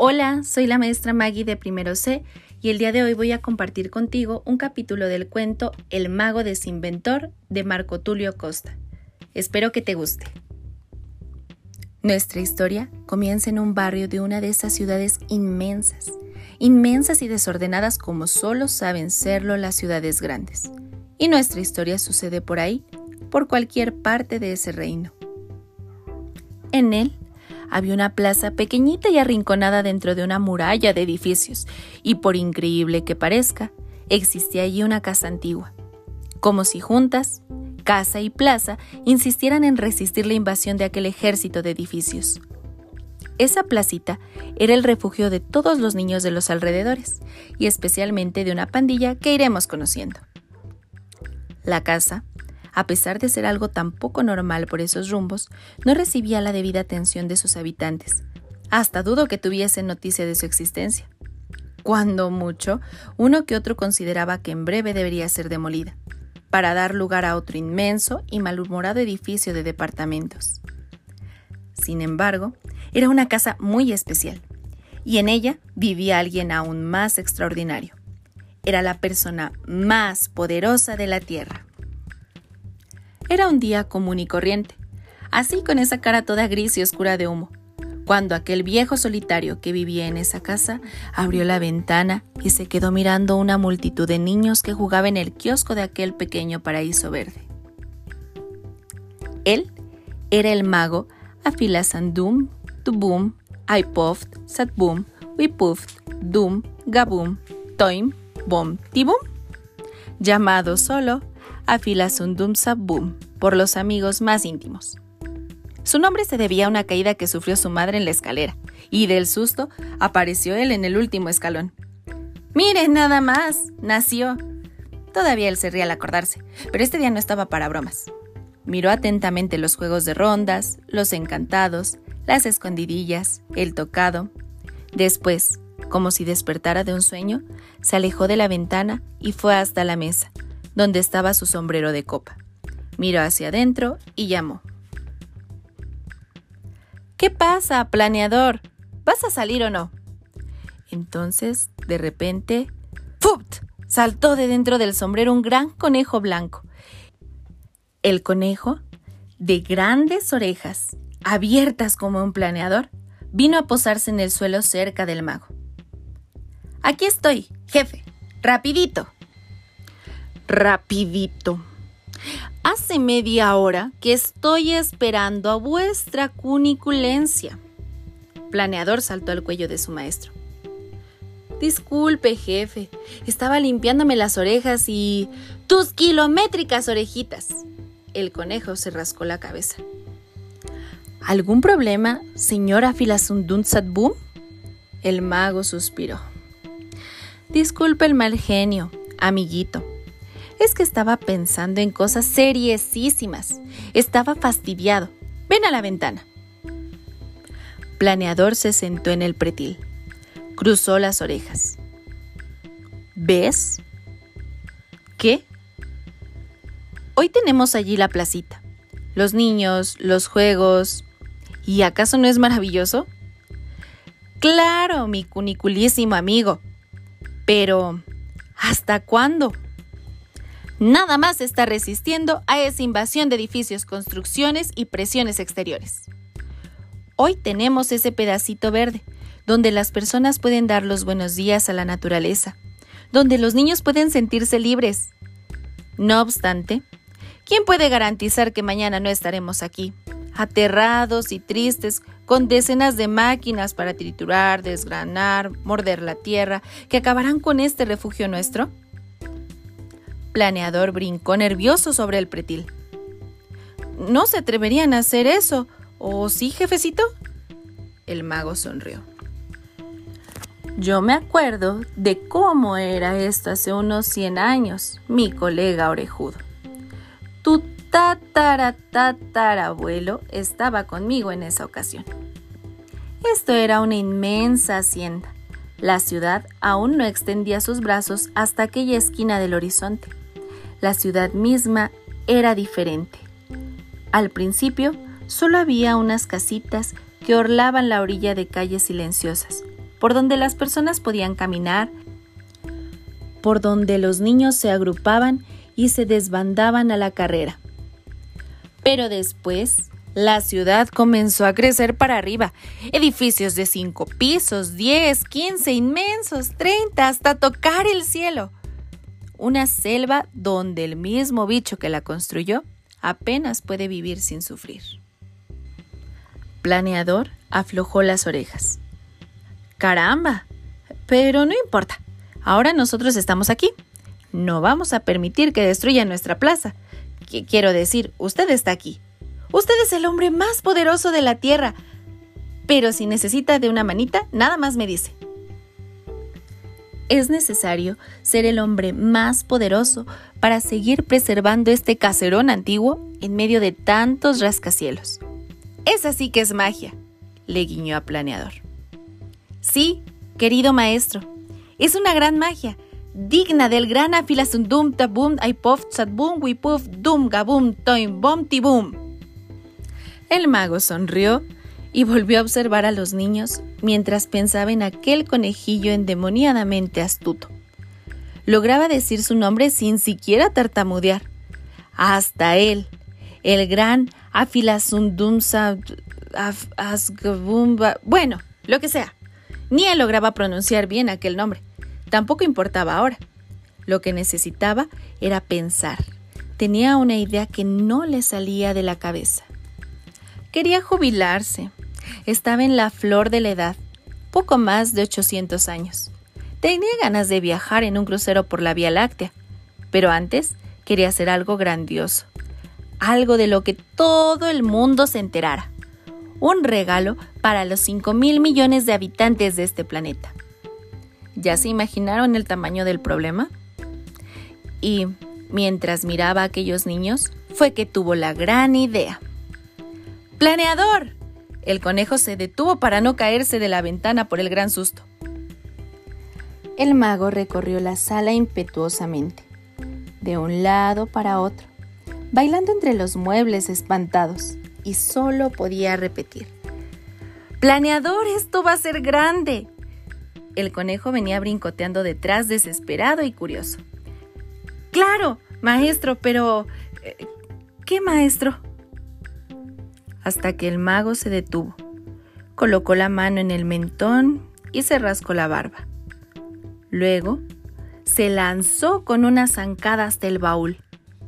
Hola, soy la maestra Maggie de Primero C y el día de hoy voy a compartir contigo un capítulo del cuento El mago desinventor de Marco Tulio Costa. Espero que te guste. Nuestra historia comienza en un barrio de una de esas ciudades inmensas, inmensas y desordenadas como solo saben serlo las ciudades grandes. Y nuestra historia sucede por ahí, por cualquier parte de ese reino. En él había una plaza pequeñita y arrinconada dentro de una muralla de edificios, y por increíble que parezca, existía allí una casa antigua. Como si juntas, casa y plaza, insistieran en resistir la invasión de aquel ejército de edificios. Esa placita era el refugio de todos los niños de los alrededores, y especialmente de una pandilla que iremos conociendo. La casa a pesar de ser algo tan poco normal por esos rumbos, no recibía la debida atención de sus habitantes. Hasta dudo que tuviesen noticia de su existencia. Cuando mucho, uno que otro consideraba que en breve debería ser demolida, para dar lugar a otro inmenso y malhumorado edificio de departamentos. Sin embargo, era una casa muy especial, y en ella vivía alguien aún más extraordinario. Era la persona más poderosa de la Tierra. Era un día común y corriente, así con esa cara toda gris y oscura de humo, cuando aquel viejo solitario que vivía en esa casa abrió la ventana y se quedó mirando una multitud de niños que jugaban en el kiosco de aquel pequeño paraíso verde. Él era el mago Afilasandum, Tubum, Aipoft, Satbum, Wipuft, Dum, Gabum, Toim, Bom, Tibum, llamado solo Afilasundum Sabum, por los amigos más íntimos. Su nombre se debía a una caída que sufrió su madre en la escalera, y del susto apareció él en el último escalón. ¡Mire, nada más! Nació. Todavía él se ría al acordarse, pero este día no estaba para bromas. Miró atentamente los juegos de rondas, los encantados, las escondidillas, el tocado. Después, como si despertara de un sueño, se alejó de la ventana y fue hasta la mesa, donde estaba su sombrero de copa. Miró hacia adentro y llamó. ¿Qué pasa, planeador? ¿Vas a salir o no? Entonces, de repente, ¡fupt! saltó de dentro del sombrero un gran conejo blanco. El conejo, de grandes orejas, abiertas como un planeador, vino a posarse en el suelo cerca del mago. Aquí estoy, jefe, rapidito, rapidito. Hace media hora que estoy esperando a vuestra cuniculencia. Planeador saltó al cuello de su maestro. Disculpe, jefe. Estaba limpiándome las orejas y... ¡Tus kilométricas orejitas! El conejo se rascó la cabeza. ¿Algún problema, señora Filasundun Satbum? El mago suspiró. Disculpe el mal genio, amiguito es que estaba pensando en cosas seriesísimas. Estaba fastidiado. Ven a la ventana. Planeador se sentó en el pretil. Cruzó las orejas. ¿Ves? ¿Qué? Hoy tenemos allí la placita. Los niños, los juegos. ¿Y acaso no es maravilloso? Claro, mi cuniculísimo amigo. Pero, ¿hasta cuándo? Nada más está resistiendo a esa invasión de edificios, construcciones y presiones exteriores. Hoy tenemos ese pedacito verde, donde las personas pueden dar los buenos días a la naturaleza, donde los niños pueden sentirse libres. No obstante, ¿quién puede garantizar que mañana no estaremos aquí, aterrados y tristes, con decenas de máquinas para triturar, desgranar, morder la tierra, que acabarán con este refugio nuestro? Planeador brincó nervioso sobre el pretil. No se atreverían a hacer eso, ¿o sí, jefecito? El mago sonrió. Yo me acuerdo de cómo era esto hace unos 100 años, mi colega orejudo. Tu tataratatarabuelo estaba conmigo en esa ocasión. Esto era una inmensa hacienda. La ciudad aún no extendía sus brazos hasta aquella esquina del horizonte la ciudad misma era diferente. Al principio solo había unas casitas que orlaban la orilla de calles silenciosas, por donde las personas podían caminar, por donde los niños se agrupaban y se desbandaban a la carrera. Pero después, la ciudad comenzó a crecer para arriba. Edificios de cinco pisos, diez, quince, inmensos, treinta, hasta tocar el cielo. Una selva donde el mismo bicho que la construyó apenas puede vivir sin sufrir. Planeador aflojó las orejas. Caramba, pero no importa. Ahora nosotros estamos aquí. No vamos a permitir que destruyan nuestra plaza. quiero decir, usted está aquí. Usted es el hombre más poderoso de la Tierra. Pero si necesita de una manita, nada más me dice. Es necesario ser el hombre más poderoso para seguir preservando este caserón antiguo en medio de tantos rascacielos. Es así que es magia, le guiñó a Planeador. Sí, querido maestro, es una gran magia, digna del gran afilasundum tabum aipof wi wipuf dum gabum toim bom tibum. El mago sonrió y volvió a observar a los niños mientras pensaba en aquel conejillo endemoniadamente astuto. Lograba decir su nombre sin siquiera tartamudear. Hasta él, el gran Afilasundumsa bueno, lo que sea. Ni él lograba pronunciar bien aquel nombre. Tampoco importaba ahora. Lo que necesitaba era pensar. Tenía una idea que no le salía de la cabeza. Quería jubilarse. Estaba en la flor de la edad, poco más de 800 años. Tenía ganas de viajar en un crucero por la Vía Láctea, pero antes quería hacer algo grandioso, algo de lo que todo el mundo se enterara. Un regalo para los 5 mil millones de habitantes de este planeta. ¿Ya se imaginaron el tamaño del problema? Y mientras miraba a aquellos niños, fue que tuvo la gran idea. ¡Planeador! El conejo se detuvo para no caerse de la ventana por el gran susto. El mago recorrió la sala impetuosamente, de un lado para otro, bailando entre los muebles espantados, y solo podía repetir. Planeador, esto va a ser grande. El conejo venía brincoteando detrás, desesperado y curioso. Claro, maestro, pero... Eh, ¿Qué maestro? Hasta que el mago se detuvo. Colocó la mano en el mentón y se rascó la barba. Luego, se lanzó con una zancada hasta el baúl,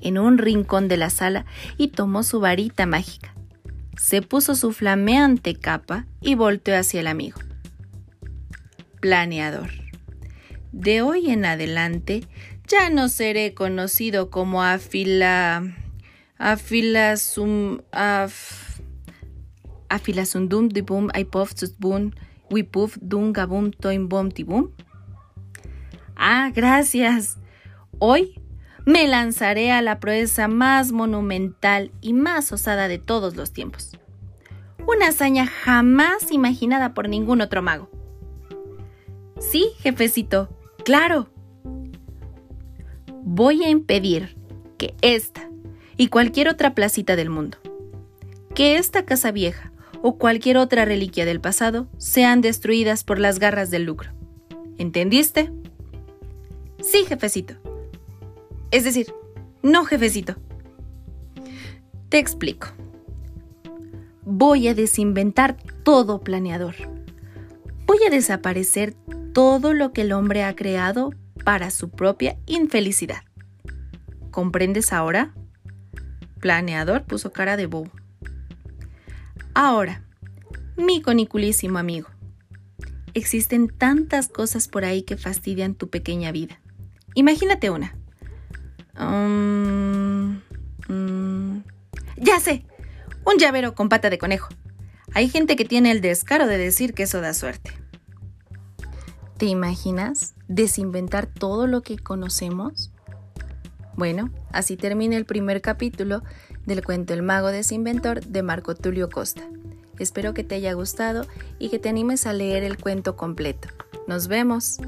en un rincón de la sala, y tomó su varita mágica. Se puso su flameante capa y volteó hacia el amigo. Planeador. De hoy en adelante ya no seré conocido como Afila. Afilasum. Af afilasundum dibum aipof susbun wipuf dum gabum toim bom tibum? Ah, gracias. Hoy me lanzaré a la proeza más monumental y más osada de todos los tiempos. Una hazaña jamás imaginada por ningún otro mago. Sí, jefecito, claro. Voy a impedir que esta y cualquier otra placita del mundo, que esta casa vieja o cualquier otra reliquia del pasado sean destruidas por las garras del lucro. ¿Entendiste? Sí, jefecito. Es decir, no, jefecito. Te explico. Voy a desinventar todo planeador. Voy a desaparecer todo lo que el hombre ha creado para su propia infelicidad. ¿Comprendes ahora? Planeador puso cara de bobo. Ahora, mi coniculísimo amigo, existen tantas cosas por ahí que fastidian tu pequeña vida. Imagínate una. Um, mm, ya sé, un llavero con pata de conejo. Hay gente que tiene el descaro de decir que eso da suerte. ¿Te imaginas desinventar todo lo que conocemos? Bueno, así termina el primer capítulo del cuento El mago desinventor de Marco Tulio Costa. Espero que te haya gustado y que te animes a leer el cuento completo. Nos vemos.